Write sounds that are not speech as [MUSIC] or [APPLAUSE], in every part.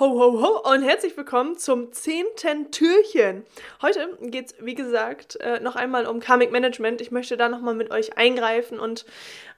Ho, ho, ho und herzlich willkommen zum zehnten Türchen. Heute geht es, wie gesagt, äh, noch einmal um Karmic Management. Ich möchte da nochmal mit euch eingreifen und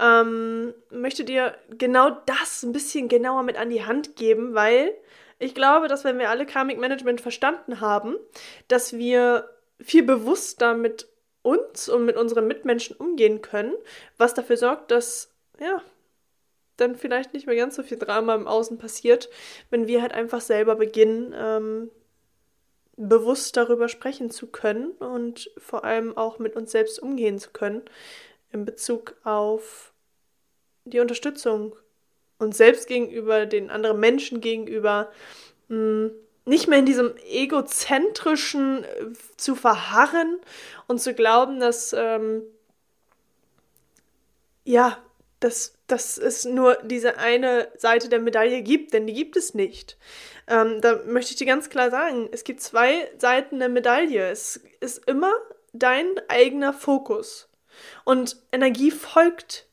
ähm, möchte dir genau das ein bisschen genauer mit an die Hand geben, weil ich glaube, dass wenn wir alle Karmic Management verstanden haben, dass wir viel bewusster mit uns und mit unseren Mitmenschen umgehen können, was dafür sorgt, dass ja, dann vielleicht nicht mehr ganz so viel Drama im Außen passiert, wenn wir halt einfach selber beginnen, ähm, bewusst darüber sprechen zu können und vor allem auch mit uns selbst umgehen zu können in Bezug auf die Unterstützung uns selbst gegenüber, den anderen Menschen gegenüber, mh, hm, nicht mehr in diesem egozentrischen äh, zu verharren und zu glauben, dass ähm, ja, dass, dass es nur diese eine Seite der Medaille gibt, denn die gibt es nicht. Ähm, da möchte ich dir ganz klar sagen, es gibt zwei Seiten der Medaille. Es ist immer dein eigener Fokus. Und Energie folgt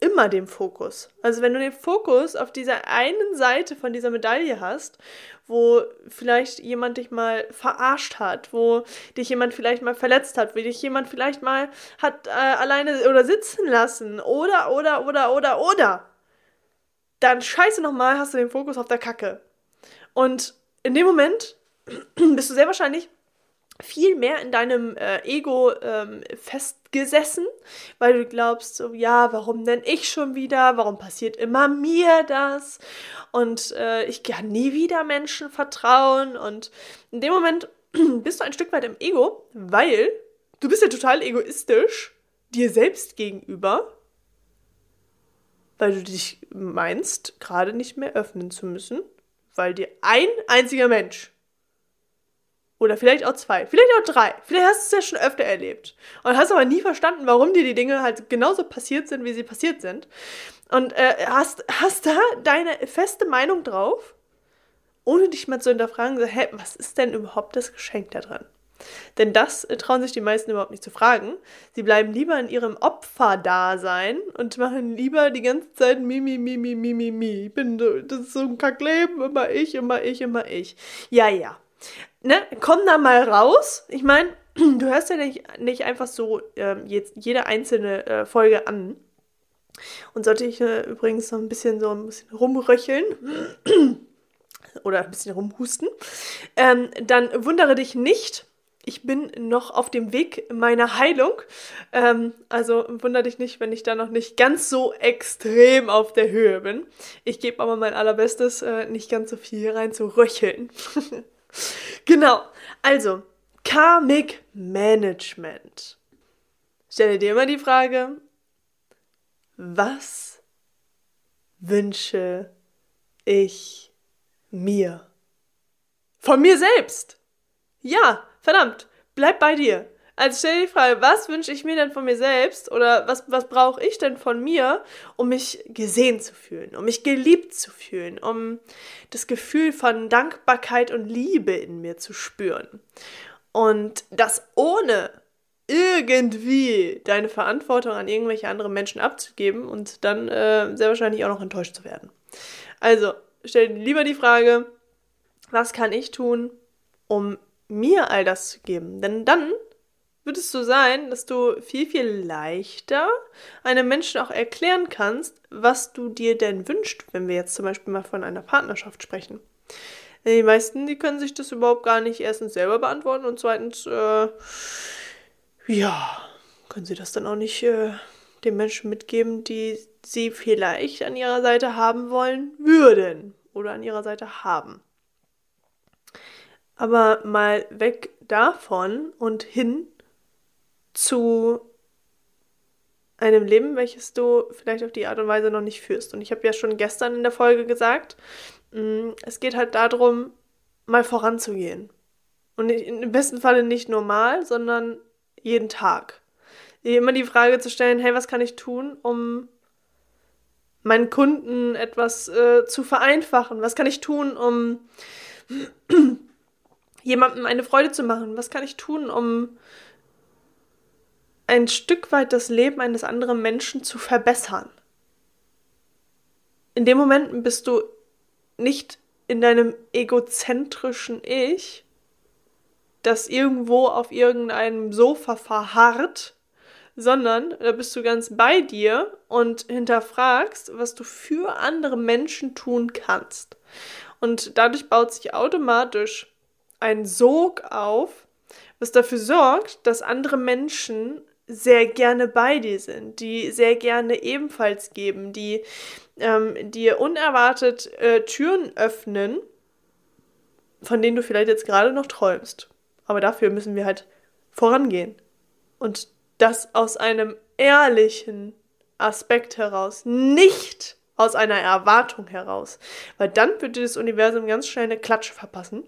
immer dem Fokus. Also wenn du den Fokus auf dieser einen Seite von dieser Medaille hast, wo vielleicht jemand dich mal verarscht hat, wo dich jemand vielleicht mal verletzt hat, wo dich jemand vielleicht mal hat äh, alleine oder sitzen lassen oder oder oder oder oder, dann scheiße nochmal, hast du den Fokus auf der Kacke. Und in dem Moment [CLEARS THROAT] bist du sehr wahrscheinlich viel mehr in deinem äh, Ego ähm, festgesessen, weil du glaubst, so, ja, warum denn ich schon wieder? Warum passiert immer mir das? Und äh, ich kann nie wieder Menschen vertrauen. Und in dem Moment [CLEARS THROAT] bist du ein Stück weit im Ego, weil du bist ja total egoistisch dir selbst gegenüber, weil du dich meinst, gerade nicht mehr öffnen zu müssen, weil dir ein einziger Mensch oder vielleicht auch zwei. Vielleicht auch drei. Vielleicht hast du es ja schon öfter erlebt. Und hast aber nie verstanden, warum dir die Dinge halt genauso passiert sind, wie sie passiert sind. Und äh, hast, hast da deine feste Meinung drauf, ohne dich mal zu hinterfragen, so, hä, was ist denn überhaupt das Geschenk da dran? Denn das äh, trauen sich die meisten überhaupt nicht zu fragen. Sie bleiben lieber in ihrem Opferdasein und machen lieber die ganze Zeit mi, mi, mi, mi. Ich bin so, das ist so ein Kackleben, immer ich, immer ich, immer ich. Ja, ja ne, komm da mal raus. Ich meine, [CLEARS THROAT] du hörst ja nicht, nicht einfach so äh, jetzt jede einzelne äh, Folge an. Und sollte ich äh, übrigens noch ein bisschen so ein bisschen rumröcheln [CLEARS THROAT] oder ein bisschen rumhusten, ähm, dann wundere dich nicht. Ich bin noch auf dem Weg meiner Heilung. Ähm, also wundere dich nicht, wenn ich da noch nicht ganz so extrem auf der Höhe bin. Ich gebe aber mein allerbestes, äh, nicht ganz so viel rein zu röcheln. [LAUGHS] genau. Also, Karmic Management. Stelle dir immer die Frage, was wünsche ich mir? Von mir selbst. Ja, verdammt, bleib bei dir. Also stell dir die Frage, was wünsche ich mir denn von mir selbst oder was, was brauche ich denn von mir, um mich gesehen zu fühlen, um mich geliebt zu fühlen, um das Gefühl von Dankbarkeit und Liebe in mir zu spüren. Und das ohne irgendwie deine Verantwortung an irgendwelche anderen Menschen abzugeben und dann äh, sehr wahrscheinlich auch noch enttäuscht zu werden. Also stell dir lieber die Frage, was kann ich tun, um mir all das zu geben? Denn dann wird es so sein, dass du viel, viel leichter einem Menschen auch erklären kannst, was du dir denn wünschst, wenn wir jetzt zum Beispiel mal von einer Partnerschaft sprechen. Die meisten, die können sich das überhaupt gar nicht erstens selber beantworten und zweitens, äh, ja, können sie das dann auch nicht äh, den Menschen mitgeben, die sie vielleicht an ihrer Seite haben wollen würden oder an ihrer Seite haben. Aber mal weg davon und hin zu einem Leben, welches du vielleicht auf die Art und Weise noch nicht führst. Und ich habe ja schon gestern in der Folge gesagt, mm, es geht halt darum, mal voranzugehen. Und im besten Falle nicht normal, sondern jeden Tag. immer die Frage zu stellen, hey, was kann ich tun, um meinen Kunden etwas äh, zu vereinfachen? Was kann ich tun, um [CLEARS THROAT] jemandem eine Freude zu machen? Was kann ich tun, um ein Stück weit das Leben eines anderen Menschen zu verbessern? In dem Moment bist du nicht in deinem egozentrischen Ich, das irgendwo auf irgendeinem Sofa verharrt, sondern da bist du ganz bei dir und hinterfragst, was du für andere Menschen tun kannst. Und dadurch baut sich automatisch ein Sog auf, was dafür sorgt, dass andere Menschen sehr gerne bei dir sind, die sehr gerne ebenfalls geben, die ähm, dir unerwartet äh, Türen öffnen, von denen du vielleicht jetzt gerade noch träumst. Aber dafür müssen wir halt vorangehen. Und das aus einem ehrlichen Aspekt heraus, nicht aus einer Erwartung heraus. Weil dann würde das Universum ganz schnell eine Klatsche verpassen.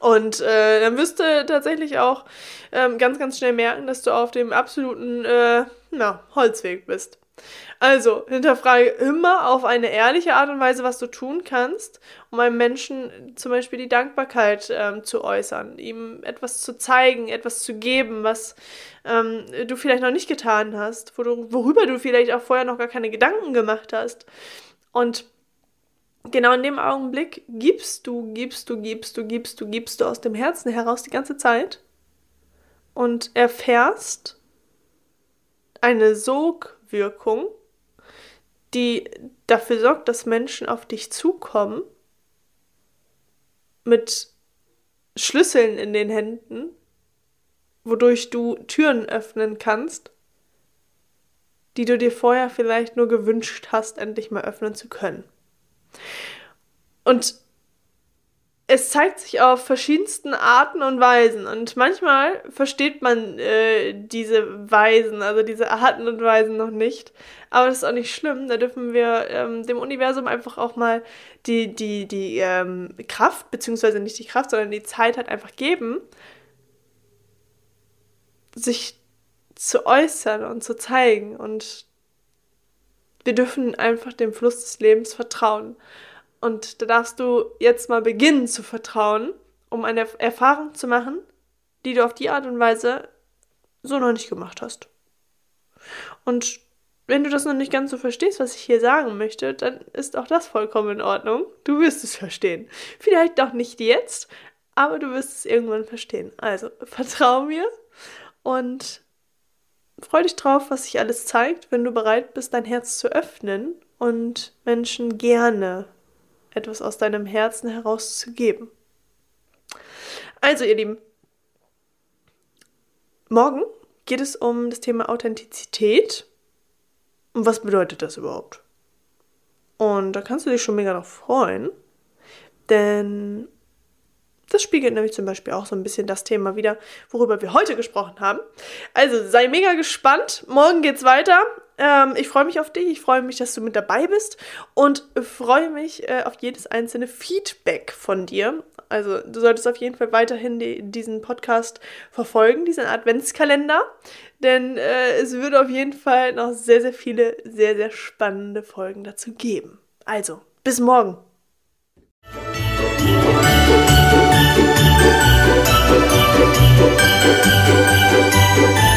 Und äh, dann wirst du tatsächlich auch ähm, ganz, ganz schnell merken, dass du auf dem absoluten äh, na, Holzweg bist. Also, hinterfrage immer auf eine ehrliche Art und Weise, was du tun kannst, um einem Menschen zum Beispiel die Dankbarkeit ähm, zu äußern, ihm etwas zu zeigen, etwas zu geben, was ähm, du vielleicht noch nicht getan hast, wo worüber du vielleicht auch vorher noch gar keine Gedanken gemacht hast. Und genau in dem Augenblick gibst du, gibst du, gibst du, gibst du, gibst du aus dem Herzen heraus die ganze Zeit und erfährst eine Sogwirkung, die dafür sorgt, dass Menschen auf dich zukommen mit Schlüsseln in den Händen, wodurch du Türen öffnen kannst, die du dir vorher vielleicht nur gewünscht hast, endlich mal öffnen zu können. Und es zeigt sich auf verschiedensten Arten und Weisen. Und manchmal versteht man äh, diese Weisen, also diese Arten und Weisen noch nicht. Aber das ist auch nicht schlimm. Da dürfen wir ähm, dem Universum einfach auch mal die, die, die ähm, Kraft, beziehungsweise nicht die Kraft, sondern die Zeit halt einfach geben, sich zu äußern und zu zeigen. Und wir dürfen einfach dem Fluss des Lebens vertrauen. Und da darfst du jetzt mal beginnen zu vertrauen, um eine Erfahrung zu machen, die du auf die Art und Weise so noch nicht gemacht hast. Und wenn du das noch nicht ganz so verstehst, was ich hier sagen möchte, dann ist auch das vollkommen in Ordnung. Du wirst es verstehen. Vielleicht doch nicht jetzt, aber du wirst es irgendwann verstehen. Also, vertrau mir und freu dich drauf, was sich alles zeigt, wenn du bereit bist, dein Herz zu öffnen und Menschen gerne etwas aus deinem Herzen herauszugeben. Also, ihr Lieben, morgen geht es um das Thema Authentizität. Und was bedeutet das überhaupt? Und da kannst du dich schon mega darauf freuen, denn das spiegelt nämlich zum Beispiel auch so ein bisschen das Thema wieder, worüber wir heute gesprochen haben. Also sei mega gespannt. Morgen geht's weiter. Ähm, ich freue mich auf dich. Ich freue mich, dass du mit dabei bist und freue mich äh, auf jedes einzelne Feedback von dir. Also du solltest auf jeden Fall weiterhin die, diesen Podcast verfolgen, diesen Adventskalender, denn äh, es wird auf jeden Fall noch sehr, sehr viele, sehr, sehr spannende Folgen dazu geben. Also, bis morgen. Thank you.